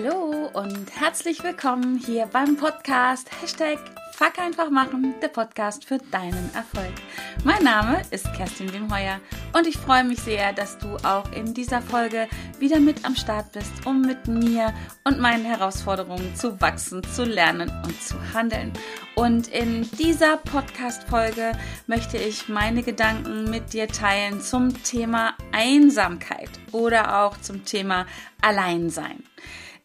Hallo und herzlich willkommen hier beim Podcast Hashtag Fuck einfach machen, der Podcast für deinen Erfolg. Mein Name ist Kerstin Wimheuer und ich freue mich sehr, dass du auch in dieser Folge wieder mit am Start bist, um mit mir und meinen Herausforderungen zu wachsen, zu lernen und zu handeln. Und in dieser Podcast-Folge möchte ich meine Gedanken mit dir teilen zum Thema Einsamkeit oder auch zum Thema Alleinsein.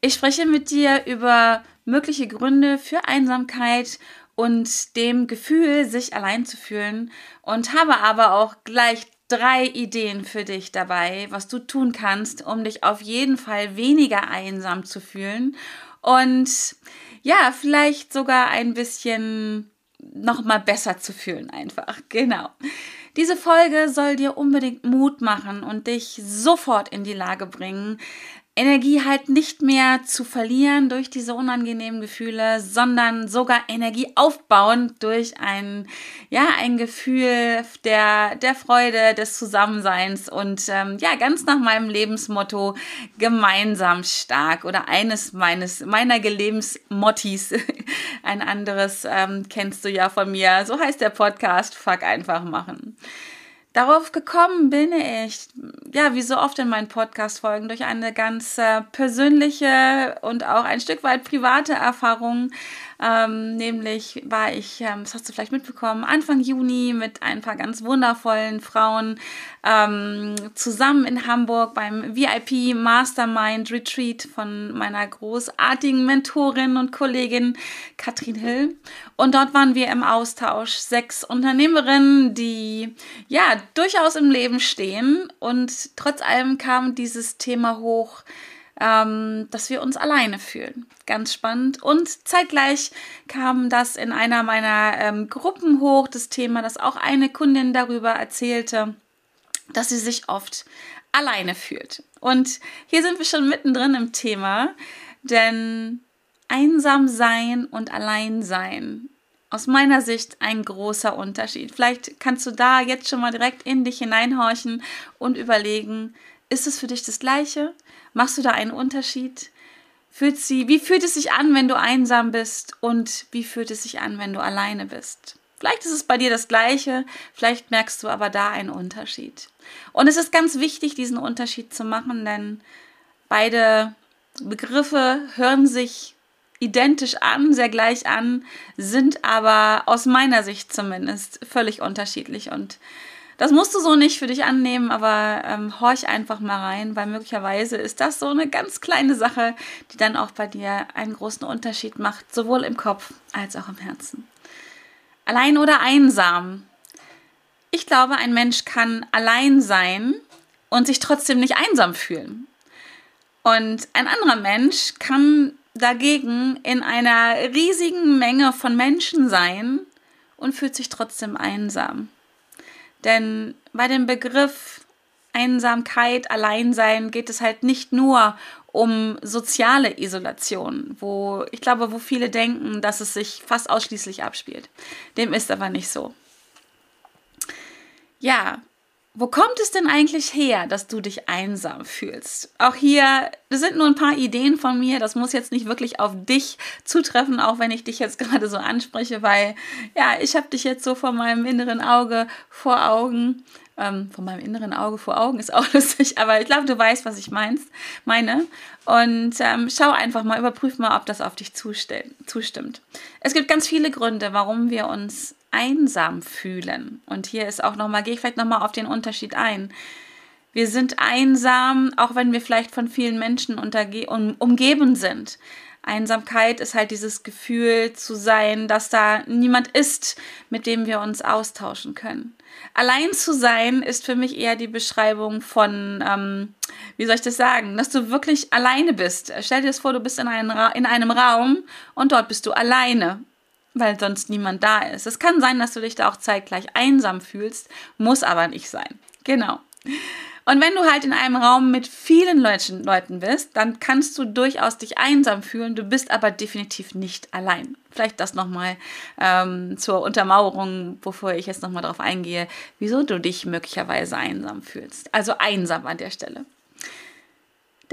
Ich spreche mit dir über mögliche Gründe für Einsamkeit und dem Gefühl, sich allein zu fühlen und habe aber auch gleich drei Ideen für dich dabei, was du tun kannst, um dich auf jeden Fall weniger einsam zu fühlen und ja, vielleicht sogar ein bisschen noch mal besser zu fühlen einfach. Genau. Diese Folge soll dir unbedingt Mut machen und dich sofort in die Lage bringen, Energie halt nicht mehr zu verlieren durch diese unangenehmen Gefühle, sondern sogar Energie aufbauen durch ein, ja, ein Gefühl der, der Freude, des Zusammenseins und ähm, ja, ganz nach meinem Lebensmotto gemeinsam stark oder eines meines, meiner Lebensmottis. ein anderes ähm, kennst du ja von mir. So heißt der Podcast, fuck einfach machen. Darauf gekommen bin ich, ja, wie so oft in meinen Podcast-Folgen, durch eine ganz persönliche und auch ein Stück weit private Erfahrung ähm, nämlich war ich, ähm, das hast du vielleicht mitbekommen, Anfang Juni mit ein paar ganz wundervollen Frauen ähm, zusammen in Hamburg beim VIP Mastermind Retreat von meiner großartigen Mentorin und Kollegin Katrin Hill. Und dort waren wir im Austausch sechs Unternehmerinnen, die ja durchaus im Leben stehen. Und trotz allem kam dieses Thema hoch, ähm, dass wir uns alleine fühlen. Ganz spannend. Und zeitgleich kam das in einer meiner ähm, Gruppen hoch, das Thema, dass auch eine Kundin darüber erzählte, dass sie sich oft alleine fühlt. Und hier sind wir schon mittendrin im Thema, denn einsam sein und allein sein aus meiner Sicht ein großer Unterschied. Vielleicht kannst du da jetzt schon mal direkt in dich hineinhorchen und überlegen, ist es für dich das Gleiche? Machst du da einen Unterschied? Fühlt sie, wie fühlt es sich an, wenn du einsam bist und wie fühlt es sich an, wenn du alleine bist? Vielleicht ist es bei dir das Gleiche, vielleicht merkst du aber da einen Unterschied. Und es ist ganz wichtig, diesen Unterschied zu machen, denn beide Begriffe hören sich identisch an, sehr gleich an, sind aber aus meiner Sicht zumindest völlig unterschiedlich und das musst du so nicht für dich annehmen, aber ähm, horch einfach mal rein, weil möglicherweise ist das so eine ganz kleine Sache, die dann auch bei dir einen großen Unterschied macht, sowohl im Kopf als auch im Herzen. Allein oder einsam? Ich glaube, ein Mensch kann allein sein und sich trotzdem nicht einsam fühlen. Und ein anderer Mensch kann dagegen in einer riesigen Menge von Menschen sein und fühlt sich trotzdem einsam. Denn bei dem Begriff Einsamkeit, Alleinsein geht es halt nicht nur um soziale Isolation, wo ich glaube, wo viele denken, dass es sich fast ausschließlich abspielt. Dem ist aber nicht so. Ja, wo kommt es denn eigentlich her, dass du dich einsam fühlst? Auch hier, das sind nur ein paar Ideen von mir. Das muss jetzt nicht wirklich auf dich zutreffen, auch wenn ich dich jetzt gerade so anspreche, weil ja, ich habe dich jetzt so vor meinem inneren Auge vor Augen. Ähm, von meinem inneren Auge vor Augen ist auch lustig, aber ich glaube, du weißt, was ich meinst, meine. Und ähm, schau einfach mal, überprüf mal, ob das auf dich zustimmt. Es gibt ganz viele Gründe, warum wir uns einsam fühlen. Und hier ist auch nochmal, gehe ich vielleicht nochmal auf den Unterschied ein. Wir sind einsam, auch wenn wir vielleicht von vielen Menschen um, umgeben sind. Einsamkeit ist halt dieses Gefühl zu sein, dass da niemand ist, mit dem wir uns austauschen können. Allein zu sein ist für mich eher die Beschreibung von, ähm, wie soll ich das sagen, dass du wirklich alleine bist. Stell dir das vor, du bist in, einem in einem Raum und dort bist du alleine weil sonst niemand da ist. Es kann sein, dass du dich da auch zeitgleich einsam fühlst, muss aber nicht sein. Genau. Und wenn du halt in einem Raum mit vielen Leuten, bist, dann kannst du durchaus dich einsam fühlen, du bist aber definitiv nicht allein. Vielleicht das nochmal ähm, zur Untermauerung, bevor ich jetzt nochmal darauf eingehe, wieso du dich möglicherweise einsam fühlst. Also einsam an der Stelle.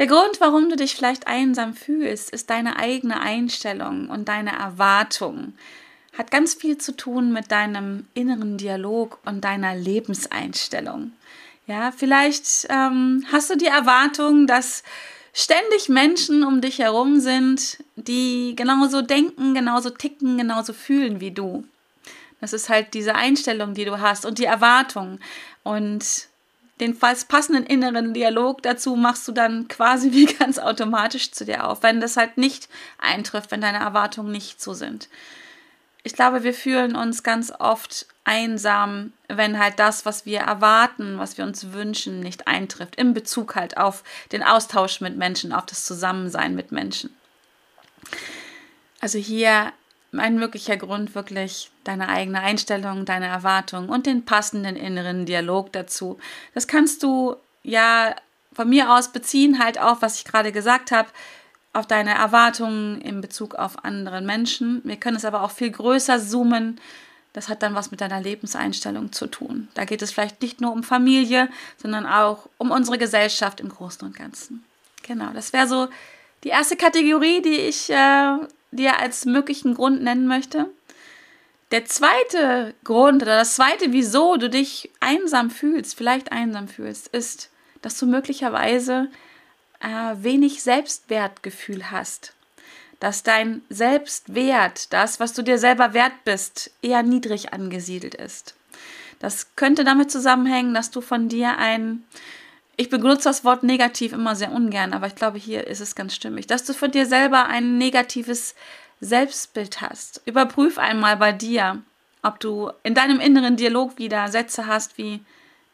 Der Grund, warum du dich vielleicht einsam fühlst, ist deine eigene Einstellung und deine Erwartung. Hat ganz viel zu tun mit deinem inneren Dialog und deiner Lebenseinstellung. Ja, vielleicht ähm, hast du die Erwartung, dass ständig Menschen um dich herum sind, die genauso denken, genauso ticken, genauso fühlen wie du. Das ist halt diese Einstellung, die du hast und die Erwartung. Und den passenden inneren Dialog dazu machst du dann quasi wie ganz automatisch zu dir auf, wenn das halt nicht eintrifft, wenn deine Erwartungen nicht so sind. Ich glaube, wir fühlen uns ganz oft einsam, wenn halt das, was wir erwarten, was wir uns wünschen, nicht eintrifft, in Bezug halt auf den Austausch mit Menschen, auf das Zusammensein mit Menschen. Also hier ein möglicher Grund wirklich deine eigene Einstellung, deine Erwartung und den passenden inneren Dialog dazu. Das kannst du ja von mir aus beziehen, halt auf, was ich gerade gesagt habe, auf deine Erwartungen in Bezug auf andere Menschen. Wir können es aber auch viel größer zoomen. Das hat dann was mit deiner Lebenseinstellung zu tun. Da geht es vielleicht nicht nur um Familie, sondern auch um unsere Gesellschaft im Großen und Ganzen. Genau, das wäre so die erste Kategorie, die ich äh, dir als möglichen Grund nennen möchte. Der zweite Grund oder das zweite, wieso du dich einsam fühlst, vielleicht einsam fühlst, ist, dass du möglicherweise äh, wenig Selbstwertgefühl hast. Dass dein Selbstwert, das, was du dir selber wert bist, eher niedrig angesiedelt ist. Das könnte damit zusammenhängen, dass du von dir ein, ich benutze das Wort negativ immer sehr ungern, aber ich glaube, hier ist es ganz stimmig, dass du von dir selber ein negatives Selbstbild hast. Überprüf einmal bei dir, ob du in deinem inneren Dialog wieder Sätze hast wie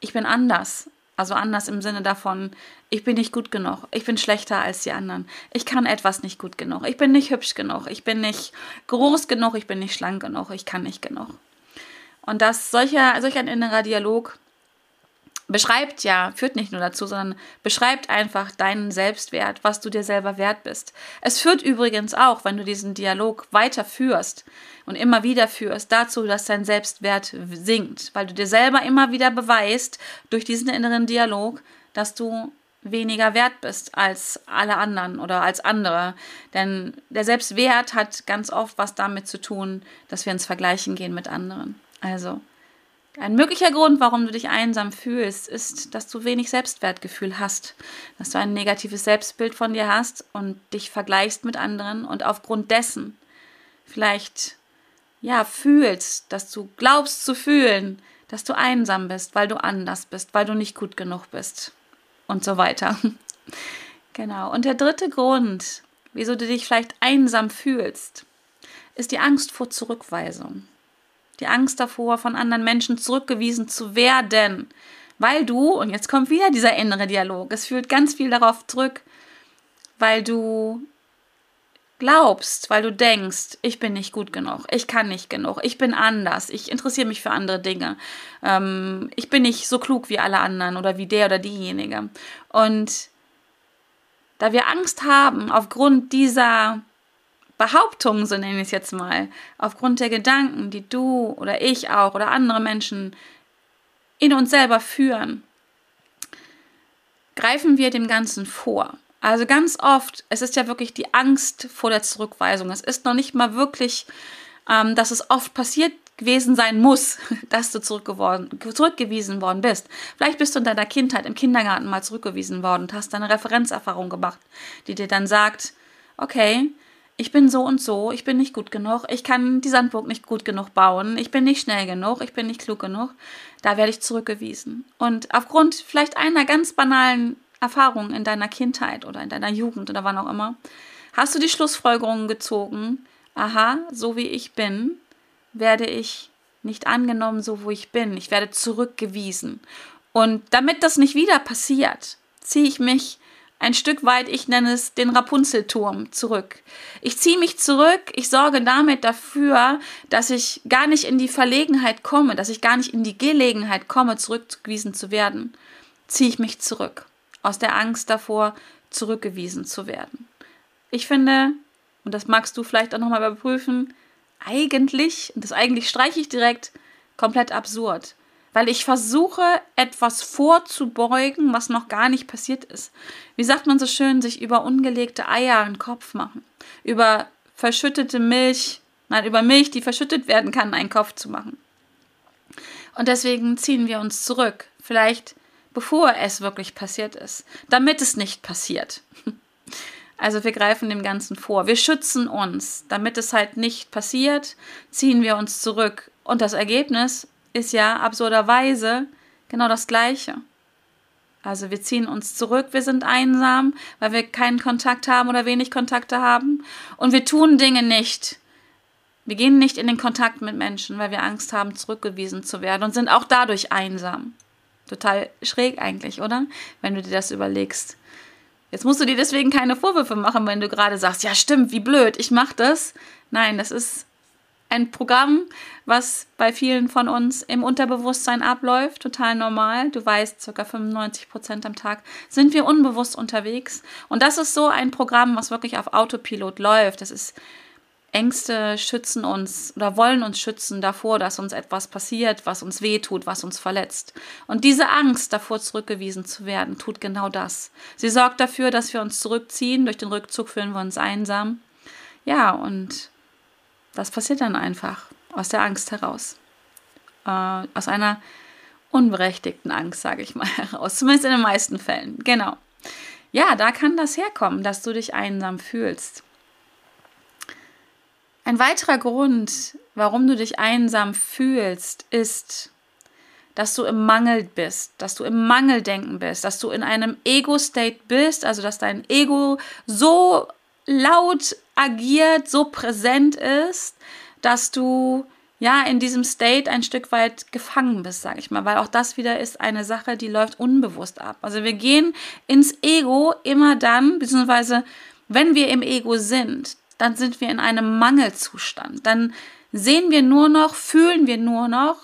ich bin anders. Also anders im Sinne davon, ich bin nicht gut genug, ich bin schlechter als die anderen, ich kann etwas nicht gut genug, ich bin nicht hübsch genug, ich bin nicht groß genug, ich bin nicht schlank genug, ich kann nicht genug. Und das solcher, solch ein innerer Dialog beschreibt ja, führt nicht nur dazu, sondern beschreibt einfach deinen Selbstwert, was du dir selber wert bist. Es führt übrigens auch, wenn du diesen Dialog weiterführst und immer wieder führst, dazu, dass dein Selbstwert sinkt, weil du dir selber immer wieder beweist durch diesen inneren Dialog, dass du weniger wert bist als alle anderen oder als andere. Denn der Selbstwert hat ganz oft was damit zu tun, dass wir ins Vergleichen gehen mit anderen. Also ein möglicher Grund, warum du dich einsam fühlst, ist, dass du wenig Selbstwertgefühl hast, dass du ein negatives Selbstbild von dir hast und dich vergleichst mit anderen und aufgrund dessen vielleicht ja fühlst, dass du glaubst zu fühlen, dass du einsam bist, weil du anders bist, weil du nicht gut genug bist und so weiter. genau. Und der dritte Grund, wieso du dich vielleicht einsam fühlst, ist die Angst vor Zurückweisung die Angst davor, von anderen Menschen zurückgewiesen zu werden, weil du, und jetzt kommt wieder dieser innere Dialog, es führt ganz viel darauf zurück, weil du glaubst, weil du denkst, ich bin nicht gut genug, ich kann nicht genug, ich bin anders, ich interessiere mich für andere Dinge, ähm, ich bin nicht so klug wie alle anderen oder wie der oder diejenige. Und da wir Angst haben, aufgrund dieser Behauptungen, so nenne ich es jetzt mal, aufgrund der Gedanken, die du oder ich auch oder andere Menschen in uns selber führen, greifen wir dem Ganzen vor. Also ganz oft, es ist ja wirklich die Angst vor der Zurückweisung. Es ist noch nicht mal wirklich, ähm, dass es oft passiert gewesen sein muss, dass du zurückgewiesen worden bist. Vielleicht bist du in deiner Kindheit im Kindergarten mal zurückgewiesen worden und hast eine Referenzerfahrung gemacht, die dir dann sagt, okay, ich bin so und so, ich bin nicht gut genug, ich kann die Sandburg nicht gut genug bauen, ich bin nicht schnell genug, ich bin nicht klug genug, da werde ich zurückgewiesen. Und aufgrund vielleicht einer ganz banalen Erfahrung in deiner Kindheit oder in deiner Jugend oder wann auch immer, hast du die Schlussfolgerungen gezogen, aha, so wie ich bin, werde ich nicht angenommen, so wo ich bin, ich werde zurückgewiesen. Und damit das nicht wieder passiert, ziehe ich mich ein Stück weit, ich nenne es den Rapunzelturm, zurück. Ich ziehe mich zurück, ich sorge damit dafür, dass ich gar nicht in die Verlegenheit komme, dass ich gar nicht in die Gelegenheit komme, zurückgewiesen zu werden. Ziehe ich mich zurück, aus der Angst davor, zurückgewiesen zu werden. Ich finde, und das magst du vielleicht auch nochmal überprüfen, eigentlich, und das eigentlich streiche ich direkt, komplett absurd. Weil ich versuche, etwas vorzubeugen, was noch gar nicht passiert ist. Wie sagt man so schön, sich über ungelegte Eier einen Kopf machen, über verschüttete Milch, nein, über Milch, die verschüttet werden kann, einen Kopf zu machen. Und deswegen ziehen wir uns zurück, vielleicht bevor es wirklich passiert ist, damit es nicht passiert. Also wir greifen dem Ganzen vor. Wir schützen uns. Damit es halt nicht passiert, ziehen wir uns zurück. Und das Ergebnis ist ja absurderweise genau das gleiche. Also wir ziehen uns zurück, wir sind einsam, weil wir keinen Kontakt haben oder wenig Kontakte haben. Und wir tun Dinge nicht. Wir gehen nicht in den Kontakt mit Menschen, weil wir Angst haben, zurückgewiesen zu werden und sind auch dadurch einsam. Total schräg eigentlich, oder? Wenn du dir das überlegst. Jetzt musst du dir deswegen keine Vorwürfe machen, wenn du gerade sagst, ja stimmt, wie blöd, ich mach das. Nein, das ist ein Programm, was bei vielen von uns im Unterbewusstsein abläuft, total normal. Du weißt, ca. 95 Prozent am Tag sind wir unbewusst unterwegs. Und das ist so ein Programm, was wirklich auf Autopilot läuft. Das ist Ängste schützen uns oder wollen uns schützen davor, dass uns etwas passiert, was uns wehtut, was uns verletzt. Und diese Angst davor zurückgewiesen zu werden, tut genau das. Sie sorgt dafür, dass wir uns zurückziehen. Durch den Rückzug fühlen wir uns einsam. Ja, und das passiert dann einfach aus der Angst heraus. Äh, aus einer unberechtigten Angst, sage ich mal, heraus. Zumindest in den meisten Fällen. Genau. Ja, da kann das herkommen, dass du dich einsam fühlst. Ein weiterer Grund, warum du dich einsam fühlst, ist, dass du im Mangel bist, dass du im Mangeldenken bist, dass du in einem Ego-State bist, also dass dein Ego so laut agiert, so präsent ist, dass du ja in diesem State ein Stück weit gefangen bist, sage ich mal, weil auch das wieder ist eine Sache, die läuft unbewusst ab. Also wir gehen ins Ego immer dann, beziehungsweise wenn wir im Ego sind, dann sind wir in einem Mangelzustand. Dann sehen wir nur noch, fühlen wir nur noch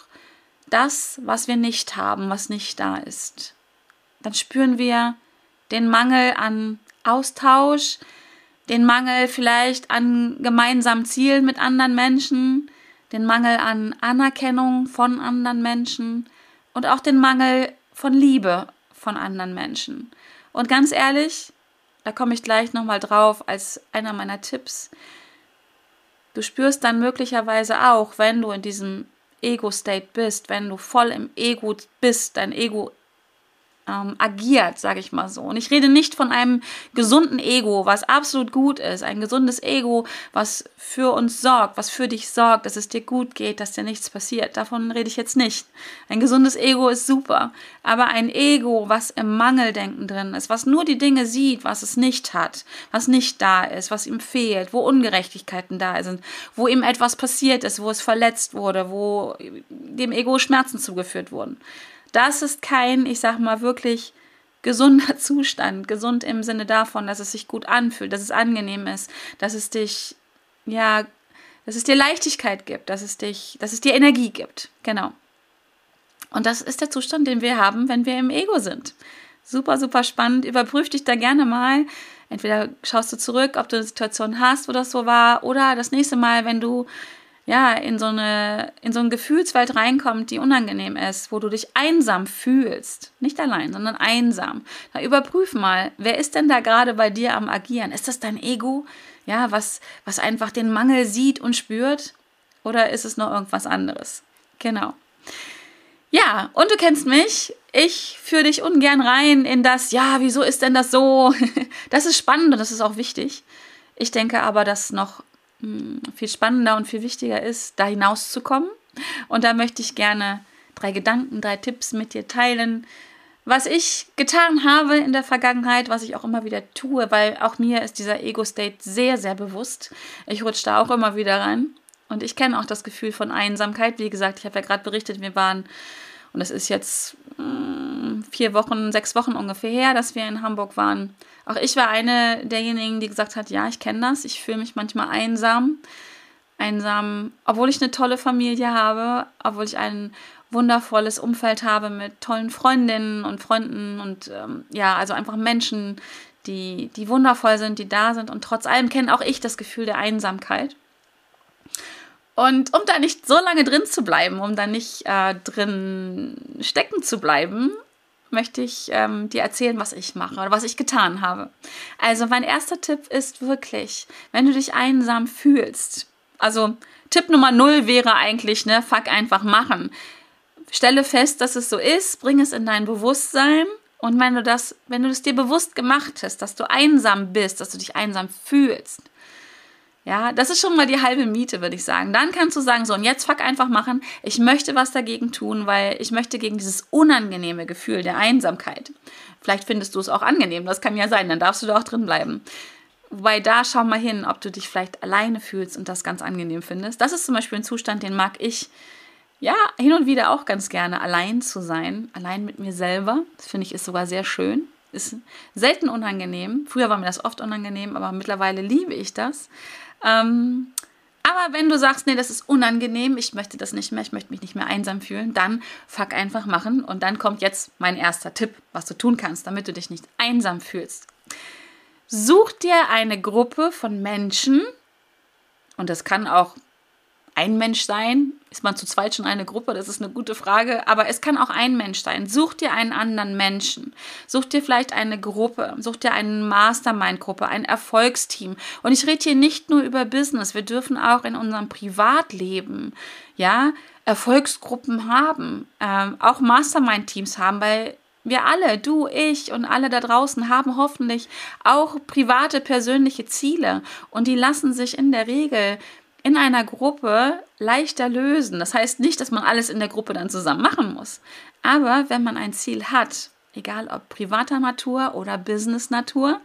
das, was wir nicht haben, was nicht da ist. Dann spüren wir den Mangel an Austausch, den Mangel vielleicht an gemeinsamen Zielen mit anderen Menschen, den Mangel an Anerkennung von anderen Menschen und auch den Mangel von Liebe von anderen Menschen. Und ganz ehrlich, da komme ich gleich nochmal drauf als einer meiner Tipps. Du spürst dann möglicherweise auch, wenn du in diesem Ego-State bist, wenn du voll im Ego bist, dein Ego ähm, agiert, sage ich mal so. Und ich rede nicht von einem gesunden Ego, was absolut gut ist, ein gesundes Ego, was für uns sorgt, was für dich sorgt, dass es dir gut geht, dass dir nichts passiert. Davon rede ich jetzt nicht. Ein gesundes Ego ist super, aber ein Ego, was im Mangeldenken drin ist, was nur die Dinge sieht, was es nicht hat, was nicht da ist, was ihm fehlt, wo Ungerechtigkeiten da sind, wo ihm etwas passiert ist, wo es verletzt wurde, wo dem Ego Schmerzen zugeführt wurden das ist kein, ich sag mal, wirklich gesunder Zustand. Gesund im Sinne davon, dass es sich gut anfühlt, dass es angenehm ist, dass es dich, ja, dass es dir Leichtigkeit gibt, dass es dich, dass es dir Energie gibt. Genau. Und das ist der Zustand, den wir haben, wenn wir im Ego sind. Super, super spannend. Überprüf dich da gerne mal. Entweder schaust du zurück, ob du eine Situation hast, wo das so war, oder das nächste Mal, wenn du ja, in so eine, in so eine Gefühlswelt reinkommt, die unangenehm ist, wo du dich einsam fühlst. Nicht allein, sondern einsam. Da überprüf mal, wer ist denn da gerade bei dir am Agieren? Ist das dein Ego? Ja, was, was einfach den Mangel sieht und spürt? Oder ist es noch irgendwas anderes? Genau. Ja, und du kennst mich. Ich führe dich ungern rein in das, ja, wieso ist denn das so? Das ist spannend und das ist auch wichtig. Ich denke aber, dass noch viel spannender und viel wichtiger ist, da hinauszukommen. Und da möchte ich gerne drei Gedanken, drei Tipps mit dir teilen, was ich getan habe in der Vergangenheit, was ich auch immer wieder tue, weil auch mir ist dieser Ego-State sehr, sehr bewusst. Ich rutsche da auch immer wieder rein. Und ich kenne auch das Gefühl von Einsamkeit. Wie gesagt, ich habe ja gerade berichtet, wir waren, und es ist jetzt mh, hm, vier Wochen, sechs Wochen ungefähr her, dass wir in Hamburg waren, auch ich war eine derjenigen, die gesagt hat, ja, ich kenne das, ich fühle mich manchmal einsam. Einsam, obwohl ich eine tolle Familie habe, obwohl ich ein wundervolles Umfeld habe mit tollen Freundinnen und Freunden und ähm, ja, also einfach Menschen, die, die wundervoll sind, die da sind. Und trotz allem kenne auch ich das Gefühl der Einsamkeit. Und um da nicht so lange drin zu bleiben, um da nicht äh, drin stecken zu bleiben, möchte ich ähm, dir erzählen, was ich mache oder was ich getan habe. Also mein erster Tipp ist wirklich, wenn du dich einsam fühlst, also Tipp Nummer null wäre eigentlich, ne, fuck einfach machen. Stelle fest, dass es so ist, bring es in dein Bewusstsein und wenn du das, wenn du es dir bewusst gemacht hast, dass du einsam bist, dass du dich einsam fühlst, ja, das ist schon mal die halbe Miete, würde ich sagen. Dann kannst du sagen, so, und jetzt fuck einfach machen. Ich möchte was dagegen tun, weil ich möchte gegen dieses unangenehme Gefühl der Einsamkeit. Vielleicht findest du es auch angenehm, das kann ja sein, dann darfst du da auch drin bleiben. Wobei da schau mal hin, ob du dich vielleicht alleine fühlst und das ganz angenehm findest. Das ist zum Beispiel ein Zustand, den mag ich ja hin und wieder auch ganz gerne, allein zu sein, allein mit mir selber. Das finde ich ist sogar sehr schön. Ist selten unangenehm. Früher war mir das oft unangenehm, aber mittlerweile liebe ich das. Ähm, aber wenn du sagst, nee, das ist unangenehm, ich möchte das nicht mehr, ich möchte mich nicht mehr einsam fühlen, dann fuck einfach machen. Und dann kommt jetzt mein erster Tipp, was du tun kannst, damit du dich nicht einsam fühlst. Such dir eine Gruppe von Menschen, und das kann auch ein Mensch sein? Ist man zu zweit schon eine Gruppe? Das ist eine gute Frage. Aber es kann auch ein Mensch sein. Such dir einen anderen Menschen. Such dir vielleicht eine Gruppe. Such dir eine Mastermind-Gruppe, ein Erfolgsteam. Und ich rede hier nicht nur über Business. Wir dürfen auch in unserem Privatleben, ja, Erfolgsgruppen haben, ähm, auch Mastermind-Teams haben, weil wir alle, du, ich und alle da draußen haben hoffentlich auch private, persönliche Ziele und die lassen sich in der Regel in einer Gruppe leichter lösen. Das heißt nicht, dass man alles in der Gruppe dann zusammen machen muss. Aber wenn man ein Ziel hat, egal ob privater Natur oder Business-Natur,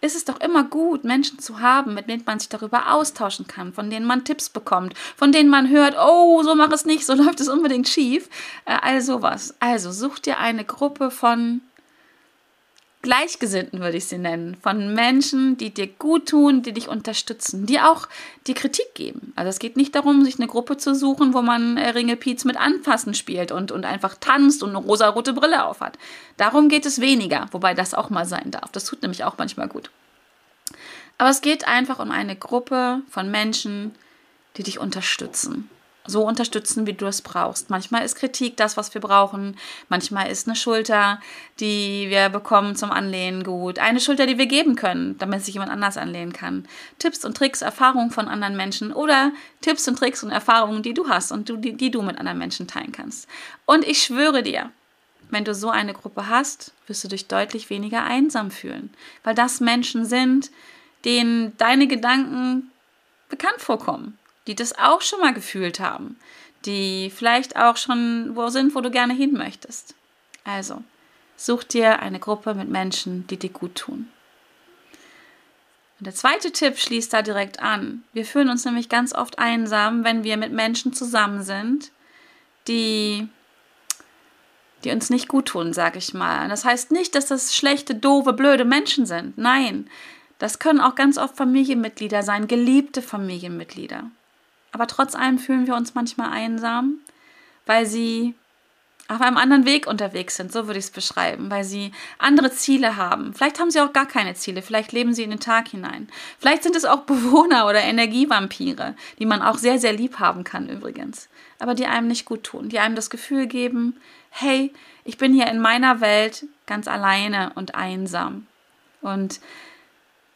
ist es doch immer gut, Menschen zu haben, mit denen man sich darüber austauschen kann, von denen man Tipps bekommt, von denen man hört, oh, so mach es nicht, so läuft es unbedingt schief. Äh, all sowas. Also such dir eine Gruppe von Gleichgesinnten würde ich sie nennen, von Menschen, die dir gut tun, die dich unterstützen, die auch die Kritik geben. Also es geht nicht darum, sich eine Gruppe zu suchen, wo man äh, Ringelpiez mit Anfassen spielt und, und einfach tanzt und eine rosa-rote Brille aufhat. Darum geht es weniger, wobei das auch mal sein darf. Das tut nämlich auch manchmal gut. Aber es geht einfach um eine Gruppe von Menschen, die dich unterstützen so unterstützen, wie du es brauchst. Manchmal ist Kritik das, was wir brauchen. Manchmal ist eine Schulter, die wir bekommen zum Anlehnen gut. Eine Schulter, die wir geben können, damit sich jemand anders anlehnen kann. Tipps und Tricks, Erfahrungen von anderen Menschen oder Tipps und Tricks und Erfahrungen, die du hast und du, die, die du mit anderen Menschen teilen kannst. Und ich schwöre dir, wenn du so eine Gruppe hast, wirst du dich deutlich weniger einsam fühlen, weil das Menschen sind, denen deine Gedanken bekannt vorkommen die das auch schon mal gefühlt haben, die vielleicht auch schon wo sind, wo du gerne hin möchtest. Also, such dir eine Gruppe mit Menschen, die dir gut tun. Und der zweite Tipp schließt da direkt an. Wir fühlen uns nämlich ganz oft einsam, wenn wir mit Menschen zusammen sind, die die uns nicht gut tun, sage ich mal. Das heißt nicht, dass das schlechte, doofe, blöde Menschen sind. Nein, das können auch ganz oft Familienmitglieder sein, geliebte Familienmitglieder. Aber trotz allem fühlen wir uns manchmal einsam, weil sie auf einem anderen Weg unterwegs sind, so würde ich es beschreiben, weil sie andere Ziele haben. Vielleicht haben sie auch gar keine Ziele, vielleicht leben sie in den Tag hinein. Vielleicht sind es auch Bewohner oder Energievampire, die man auch sehr, sehr lieb haben kann übrigens, aber die einem nicht gut tun, die einem das Gefühl geben, hey, ich bin hier in meiner Welt ganz alleine und einsam. Und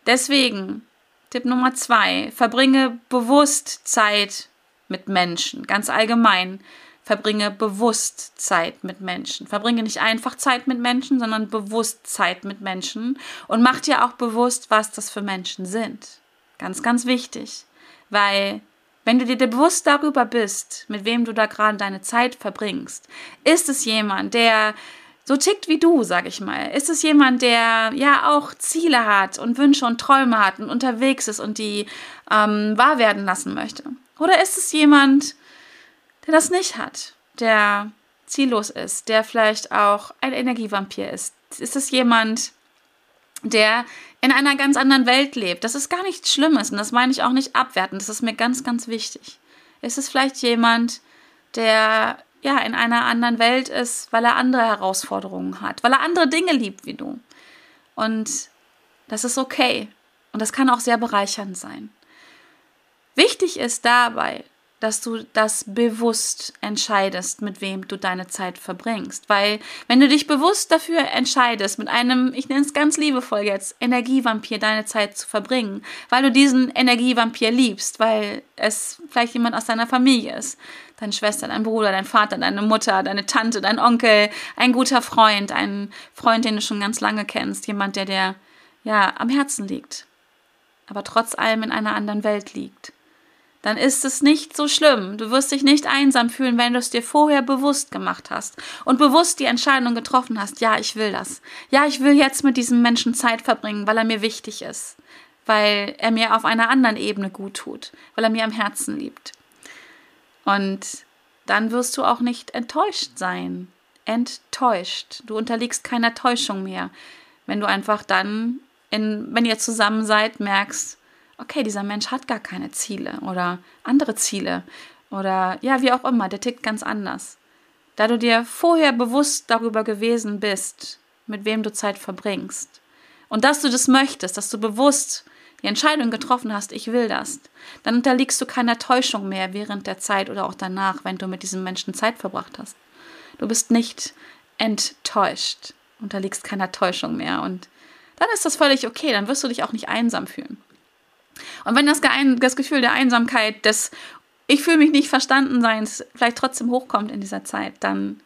deswegen Tipp Nummer zwei, verbringe bewusst Zeit mit Menschen, ganz allgemein. Verbringe bewusst Zeit mit Menschen. Verbringe nicht einfach Zeit mit Menschen, sondern bewusst Zeit mit Menschen und mach dir auch bewusst, was das für Menschen sind. Ganz, ganz wichtig, weil wenn du dir bewusst darüber bist, mit wem du da gerade deine Zeit verbringst, ist es jemand, der so tickt wie du, sag ich mal. Ist es jemand, der ja auch Ziele hat und Wünsche und Träume hat und unterwegs ist und die ähm, wahr werden lassen möchte? Oder ist es jemand, der das nicht hat, der ziellos ist, der vielleicht auch ein Energievampir ist? Ist es jemand, der in einer ganz anderen Welt lebt? Das ist gar nichts Schlimmes und das meine ich auch nicht abwertend. Das ist mir ganz, ganz wichtig. Ist es vielleicht jemand, der ja, in einer anderen Welt ist, weil er andere Herausforderungen hat, weil er andere Dinge liebt wie du. Und das ist okay. Und das kann auch sehr bereichernd sein. Wichtig ist dabei, dass du das bewusst entscheidest, mit wem du deine Zeit verbringst. Weil wenn du dich bewusst dafür entscheidest, mit einem, ich nenne es ganz liebevoll jetzt, Energievampir deine Zeit zu verbringen, weil du diesen Energievampir liebst, weil es vielleicht jemand aus deiner Familie ist, deine Schwester, dein Bruder, dein Vater, deine Mutter, deine Tante, dein Onkel, ein guter Freund, ein Freund, den du schon ganz lange kennst, jemand, der dir ja am Herzen liegt, aber trotz allem in einer anderen Welt liegt dann ist es nicht so schlimm. Du wirst dich nicht einsam fühlen, wenn du es dir vorher bewusst gemacht hast und bewusst die Entscheidung getroffen hast, ja, ich will das. Ja, ich will jetzt mit diesem Menschen Zeit verbringen, weil er mir wichtig ist, weil er mir auf einer anderen Ebene gut tut, weil er mir am Herzen liebt. Und dann wirst du auch nicht enttäuscht sein. Enttäuscht. Du unterliegst keiner Täuschung mehr, wenn du einfach dann, in, wenn ihr zusammen seid, merkst, okay, dieser Mensch hat gar keine Ziele oder andere Ziele oder ja, wie auch immer, der tickt ganz anders. Da du dir vorher bewusst darüber gewesen bist, mit wem du Zeit verbringst und dass du das möchtest, dass du bewusst die Entscheidung getroffen hast, ich will das, dann unterliegst du keiner Täuschung mehr während der Zeit oder auch danach, wenn du mit diesem Menschen Zeit verbracht hast. Du bist nicht enttäuscht, unterliegst keiner Täuschung mehr und dann ist das völlig okay, dann wirst du dich auch nicht einsam fühlen. Und wenn das, das Gefühl der Einsamkeit, des Ich fühle mich nicht verstanden Seins vielleicht trotzdem hochkommt in dieser Zeit, dann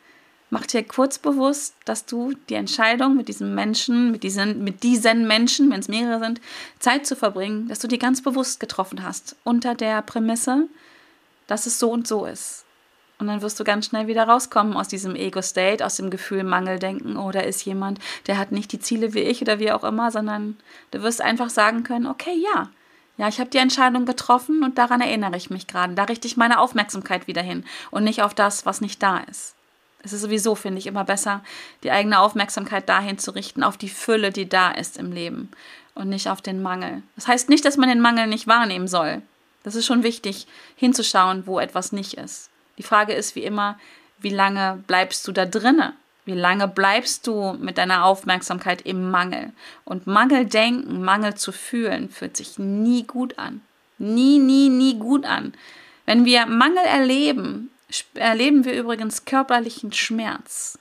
mach dir kurz bewusst, dass du die Entscheidung mit diesem Menschen, mit diesen, mit diesen Menschen, wenn es mehrere sind, Zeit zu verbringen, dass du die ganz bewusst getroffen hast, unter der Prämisse, dass es so und so ist. Und dann wirst du ganz schnell wieder rauskommen aus diesem Ego-State, aus dem Gefühl Mangeldenken oder ist jemand, der hat nicht die Ziele wie ich oder wie auch immer, sondern du wirst einfach sagen können, okay, ja, ja, ich habe die Entscheidung getroffen und daran erinnere ich mich gerade. Da richte ich meine Aufmerksamkeit wieder hin und nicht auf das, was nicht da ist. Es ist sowieso, finde ich, immer besser, die eigene Aufmerksamkeit dahin zu richten, auf die Fülle, die da ist im Leben und nicht auf den Mangel. Das heißt nicht, dass man den Mangel nicht wahrnehmen soll. Das ist schon wichtig, hinzuschauen, wo etwas nicht ist. Die Frage ist wie immer, wie lange bleibst du da drinne? Wie lange bleibst du mit deiner Aufmerksamkeit im Mangel? Und Mangeldenken, Mangel zu fühlen, fühlt sich nie gut an. Nie, nie, nie gut an. Wenn wir Mangel erleben, erleben wir übrigens körperlichen Schmerz.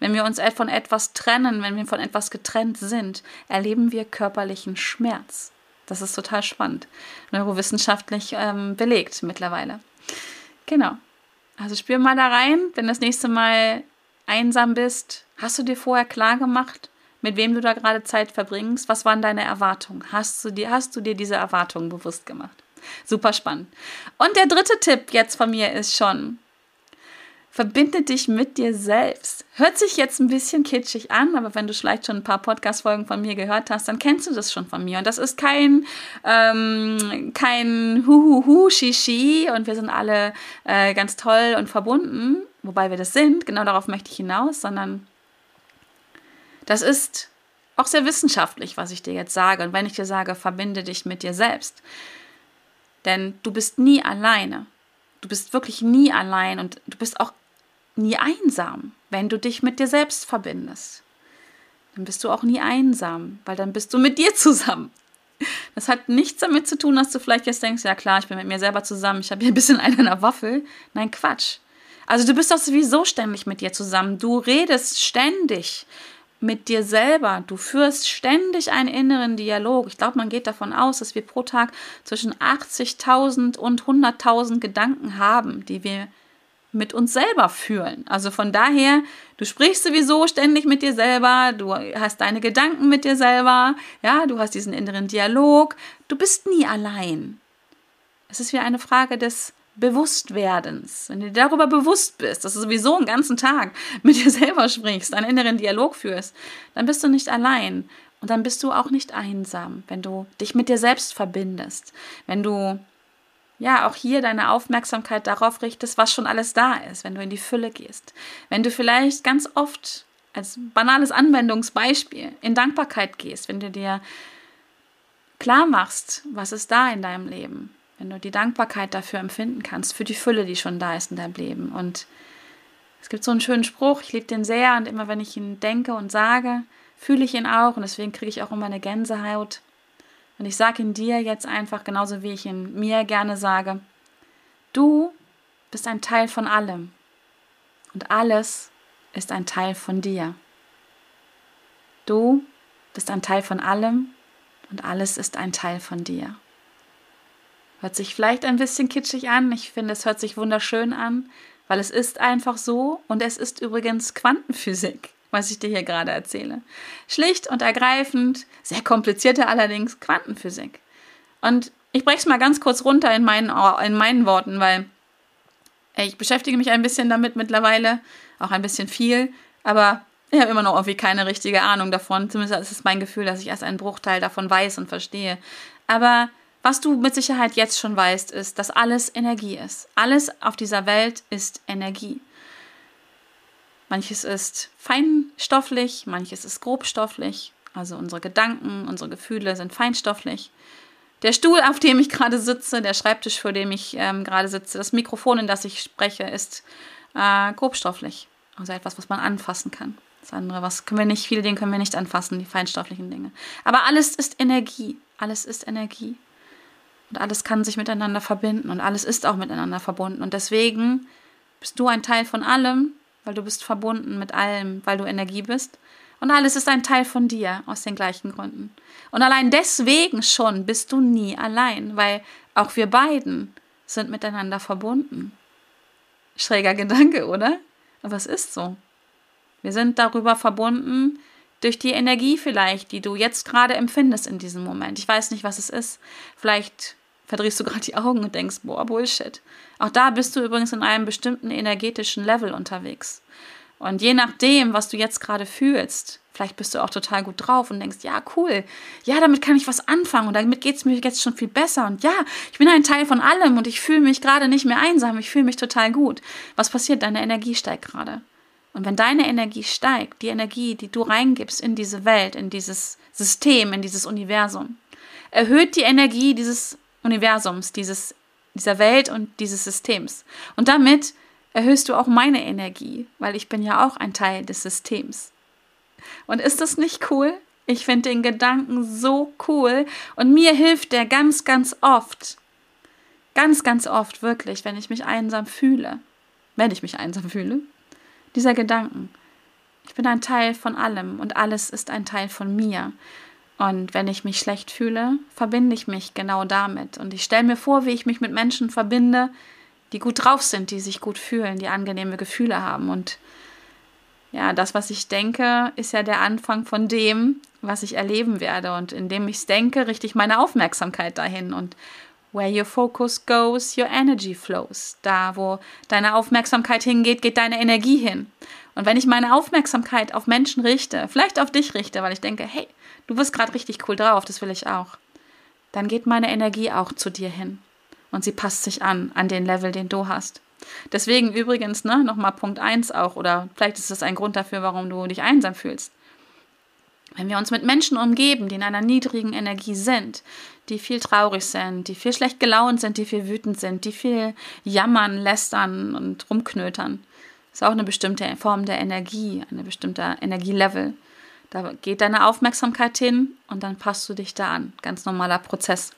Wenn wir uns von etwas trennen, wenn wir von etwas getrennt sind, erleben wir körperlichen Schmerz. Das ist total spannend. Neurowissenschaftlich ähm, belegt mittlerweile. Genau. Also spür mal da rein, wenn das nächste Mal einsam bist, hast du dir vorher klar gemacht, mit wem du da gerade Zeit verbringst? Was waren deine Erwartungen? Hast du dir, hast du dir diese Erwartungen bewusst gemacht? Super spannend. Und der dritte Tipp jetzt von mir ist schon, verbinde dich mit dir selbst. Hört sich jetzt ein bisschen kitschig an, aber wenn du vielleicht schon ein paar Podcast-Folgen von mir gehört hast, dann kennst du das schon von mir. Und das ist kein, ähm, kein Huhuhu, Shishi und wir sind alle äh, ganz toll und verbunden, wobei wir das sind, genau darauf möchte ich hinaus, sondern das ist auch sehr wissenschaftlich, was ich dir jetzt sage. Und wenn ich dir sage, verbinde dich mit dir selbst. Denn du bist nie alleine. Du bist wirklich nie allein und du bist auch nie einsam, wenn du dich mit dir selbst verbindest. Dann bist du auch nie einsam, weil dann bist du mit dir zusammen. Das hat nichts damit zu tun, dass du vielleicht jetzt denkst, ja klar, ich bin mit mir selber zusammen, ich habe hier ein bisschen einen in der Waffel. Nein, Quatsch. Also du bist doch sowieso ständig mit dir zusammen. Du redest ständig mit dir selber. Du führst ständig einen inneren Dialog. Ich glaube, man geht davon aus, dass wir pro Tag zwischen 80.000 und 100.000 Gedanken haben, die wir mit uns selber fühlen. Also von daher, du sprichst sowieso ständig mit dir selber, du hast deine Gedanken mit dir selber, ja, du hast diesen inneren Dialog, du bist nie allein. Es ist wie eine Frage des Bewusstwerdens, wenn du darüber bewusst bist, dass du sowieso einen ganzen Tag mit dir selber sprichst, einen inneren Dialog führst, dann bist du nicht allein und dann bist du auch nicht einsam, wenn du dich mit dir selbst verbindest, wenn du ja auch hier deine Aufmerksamkeit darauf richtest, was schon alles da ist, wenn du in die Fülle gehst, wenn du vielleicht ganz oft als banales Anwendungsbeispiel in Dankbarkeit gehst, wenn du dir klar machst, was ist da in deinem Leben, wenn du die Dankbarkeit dafür empfinden kannst, für die Fülle, die schon da ist in deinem Leben. Und es gibt so einen schönen Spruch, ich liebe den sehr und immer wenn ich ihn denke und sage, fühle ich ihn auch und deswegen kriege ich auch immer eine Gänsehaut. Und ich sage ihn dir jetzt einfach genauso, wie ich ihn mir gerne sage. Du bist ein Teil von allem. Und alles ist ein Teil von dir. Du bist ein Teil von allem und alles ist ein Teil von dir. Hört sich vielleicht ein bisschen kitschig an. Ich finde, es hört sich wunderschön an, weil es ist einfach so und es ist übrigens Quantenphysik, was ich dir hier gerade erzähle. Schlicht und ergreifend, sehr komplizierte allerdings Quantenphysik. Und ich breche es mal ganz kurz runter in meinen, in meinen Worten, weil ich beschäftige mich ein bisschen damit mittlerweile, auch ein bisschen viel, aber ich habe immer noch irgendwie keine richtige Ahnung davon. Zumindest ist es mein Gefühl, dass ich erst einen Bruchteil davon weiß und verstehe. Aber was du mit Sicherheit jetzt schon weißt, ist, dass alles Energie ist. Alles auf dieser Welt ist Energie. Manches ist feinstofflich, manches ist grobstofflich. Also unsere Gedanken, unsere Gefühle sind feinstofflich. Der Stuhl, auf dem ich gerade sitze, der Schreibtisch, vor dem ich ähm, gerade sitze, das Mikrofon, in das ich spreche, ist äh, grobstofflich. Also etwas, was man anfassen kann. Das andere, was können wir nicht, viele Dinge können wir nicht anfassen, die feinstofflichen Dinge. Aber alles ist Energie. Alles ist Energie. Und alles kann sich miteinander verbinden und alles ist auch miteinander verbunden. Und deswegen bist du ein Teil von allem, weil du bist verbunden mit allem, weil du Energie bist. Und alles ist ein Teil von dir aus den gleichen Gründen. Und allein deswegen schon bist du nie allein, weil auch wir beiden sind miteinander verbunden. Schräger Gedanke, oder? Aber es ist so. Wir sind darüber verbunden durch die Energie vielleicht, die du jetzt gerade empfindest in diesem Moment. Ich weiß nicht, was es ist. Vielleicht verdrehst du gerade die Augen und denkst, boah, Bullshit. Auch da bist du übrigens in einem bestimmten energetischen Level unterwegs. Und je nachdem, was du jetzt gerade fühlst, vielleicht bist du auch total gut drauf und denkst, ja, cool, ja, damit kann ich was anfangen und damit geht es mir jetzt schon viel besser. Und ja, ich bin ein Teil von allem und ich fühle mich gerade nicht mehr einsam, ich fühle mich total gut. Was passiert? Deine Energie steigt gerade. Und wenn deine Energie steigt, die Energie, die du reingibst in diese Welt, in dieses System, in dieses Universum, erhöht die Energie dieses Universums, dieses, dieser Welt und dieses Systems. Und damit erhöhst du auch meine Energie, weil ich bin ja auch ein Teil des Systems. Und ist das nicht cool? Ich finde den Gedanken so cool und mir hilft der ganz, ganz oft. Ganz, ganz oft wirklich, wenn ich mich einsam fühle. Wenn ich mich einsam fühle. Dieser Gedanken. Ich bin ein Teil von allem und alles ist ein Teil von mir. Und wenn ich mich schlecht fühle, verbinde ich mich genau damit. Und ich stelle mir vor, wie ich mich mit Menschen verbinde, die gut drauf sind, die sich gut fühlen, die angenehme Gefühle haben. Und ja, das, was ich denke, ist ja der Anfang von dem, was ich erleben werde. Und indem ich es denke, richte ich meine Aufmerksamkeit dahin. Und where your focus goes, your energy flows. Da, wo deine Aufmerksamkeit hingeht, geht deine Energie hin. Und wenn ich meine Aufmerksamkeit auf Menschen richte, vielleicht auf dich richte, weil ich denke, hey, du bist gerade richtig cool drauf, das will ich auch, dann geht meine Energie auch zu dir hin. Und sie passt sich an, an den Level, den du hast. Deswegen übrigens, ne, nochmal Punkt 1 auch, oder vielleicht ist das ein Grund dafür, warum du dich einsam fühlst. Wenn wir uns mit Menschen umgeben, die in einer niedrigen Energie sind, die viel traurig sind, die viel schlecht gelaunt sind, die viel wütend sind, die viel jammern, lästern und rumknötern, ist auch eine bestimmte Form der Energie, eine bestimmte Energielevel. Da geht deine Aufmerksamkeit hin und dann passt du dich da an. Ganz normaler Prozess.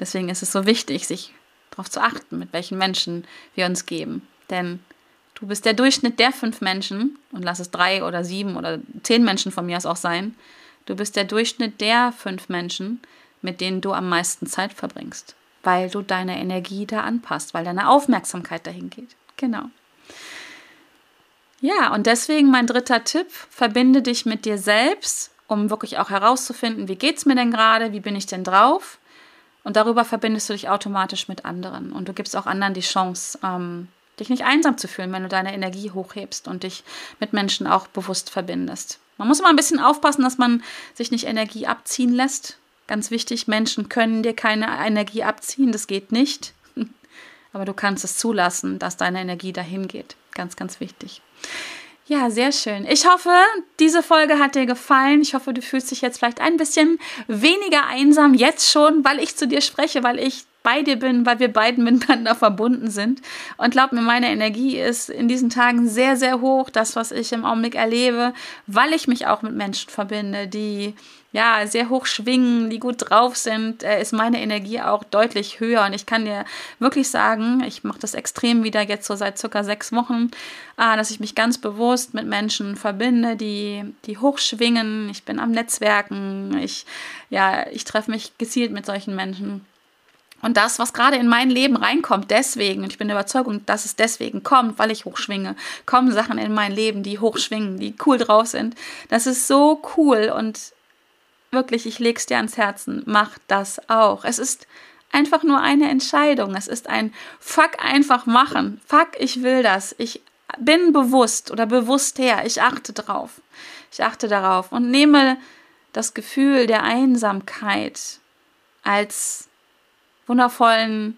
Deswegen ist es so wichtig, sich darauf zu achten, mit welchen Menschen wir uns geben. Denn du bist der Durchschnitt der fünf Menschen, und lass es drei oder sieben oder zehn Menschen von mir aus auch sein, du bist der Durchschnitt der fünf Menschen, mit denen du am meisten Zeit verbringst. Weil du deine Energie da anpasst, weil deine Aufmerksamkeit dahin geht. Genau. Ja, und deswegen mein dritter Tipp, verbinde dich mit dir selbst, um wirklich auch herauszufinden, wie geht es mir denn gerade, wie bin ich denn drauf? Und darüber verbindest du dich automatisch mit anderen. Und du gibst auch anderen die Chance, ähm, dich nicht einsam zu fühlen, wenn du deine Energie hochhebst und dich mit Menschen auch bewusst verbindest. Man muss immer ein bisschen aufpassen, dass man sich nicht Energie abziehen lässt. Ganz wichtig, Menschen können dir keine Energie abziehen, das geht nicht. Aber du kannst es zulassen, dass deine Energie dahin geht. Ganz, ganz wichtig. Ja, sehr schön. Ich hoffe, diese Folge hat dir gefallen. Ich hoffe, du fühlst dich jetzt vielleicht ein bisschen weniger einsam jetzt schon, weil ich zu dir spreche, weil ich bei dir bin, weil wir beiden miteinander verbunden sind. Und glaub mir, meine Energie ist in diesen Tagen sehr, sehr hoch, das, was ich im Augenblick erlebe, weil ich mich auch mit Menschen verbinde, die ja, sehr hoch schwingen, die gut drauf sind, äh, ist meine Energie auch deutlich höher. Und ich kann dir wirklich sagen, ich mache das extrem wieder jetzt so seit circa sechs Wochen, äh, dass ich mich ganz bewusst mit Menschen verbinde, die, die hoch schwingen. Ich bin am Netzwerken. Ich, ja, ich treffe mich gezielt mit solchen Menschen. Und das, was gerade in mein Leben reinkommt, deswegen, und ich bin der Überzeugung, dass es deswegen kommt, weil ich hochschwinge, kommen Sachen in mein Leben, die hochschwingen, die cool drauf sind. Das ist so cool und wirklich, ich leg's dir ans Herzen, mach das auch. Es ist einfach nur eine Entscheidung. Es ist ein Fuck einfach machen. Fuck, ich will das. Ich bin bewusst oder bewusst her. Ich achte drauf. Ich achte darauf und nehme das Gefühl der Einsamkeit als wundervollen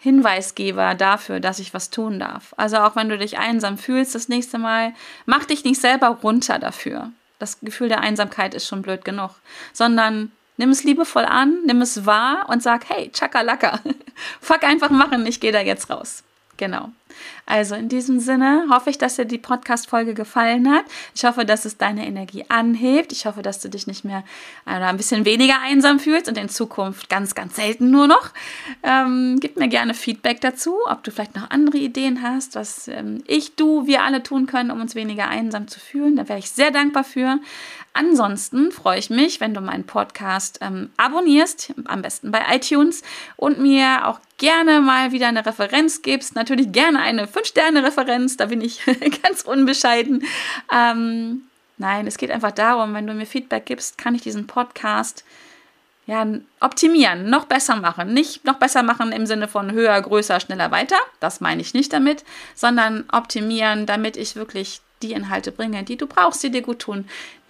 Hinweisgeber dafür, dass ich was tun darf. Also auch wenn du dich einsam fühlst, das nächste Mal, mach dich nicht selber runter dafür das Gefühl der Einsamkeit ist schon blöd genug, sondern nimm es liebevoll an, nimm es wahr und sag, hey, Chakalaka, fuck einfach machen, ich gehe da jetzt raus. Genau. Also in diesem Sinne hoffe ich, dass dir die Podcast-Folge gefallen hat. Ich hoffe, dass es deine Energie anhebt. Ich hoffe, dass du dich nicht mehr oder ein bisschen weniger einsam fühlst und in Zukunft ganz, ganz selten nur noch. Ähm, gib mir gerne Feedback dazu, ob du vielleicht noch andere Ideen hast, was ähm, ich, du, wir alle tun können, um uns weniger einsam zu fühlen. Da wäre ich sehr dankbar für. Ansonsten freue ich mich, wenn du meinen Podcast ähm, abonnierst, am besten bei iTunes und mir auch gerne mal wieder eine Referenz gibst. Natürlich gerne eine 5-Sterne-Referenz, da bin ich ganz unbescheiden. Ähm, nein, es geht einfach darum, wenn du mir Feedback gibst, kann ich diesen Podcast ja, optimieren, noch besser machen. Nicht noch besser machen im Sinne von höher, größer, schneller, weiter. Das meine ich nicht damit, sondern optimieren, damit ich wirklich die Inhalte bringe, die du brauchst, die dir gut tun,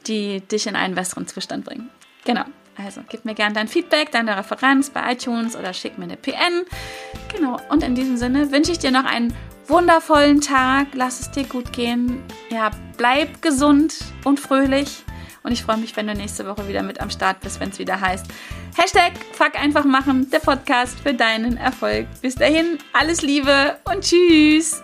die dich in einen besseren Zustand bringen. Genau. Also gib mir gerne dein Feedback, deine Referenz bei iTunes oder schick mir eine PN. Genau. Und in diesem Sinne wünsche ich dir noch einen wundervollen Tag. Lass es dir gut gehen. Ja, bleib gesund und fröhlich. Und ich freue mich, wenn du nächste Woche wieder mit am Start bist, wenn es wieder heißt Hashtag Fuck einfach machen, der Podcast für deinen Erfolg. Bis dahin, alles Liebe und Tschüss.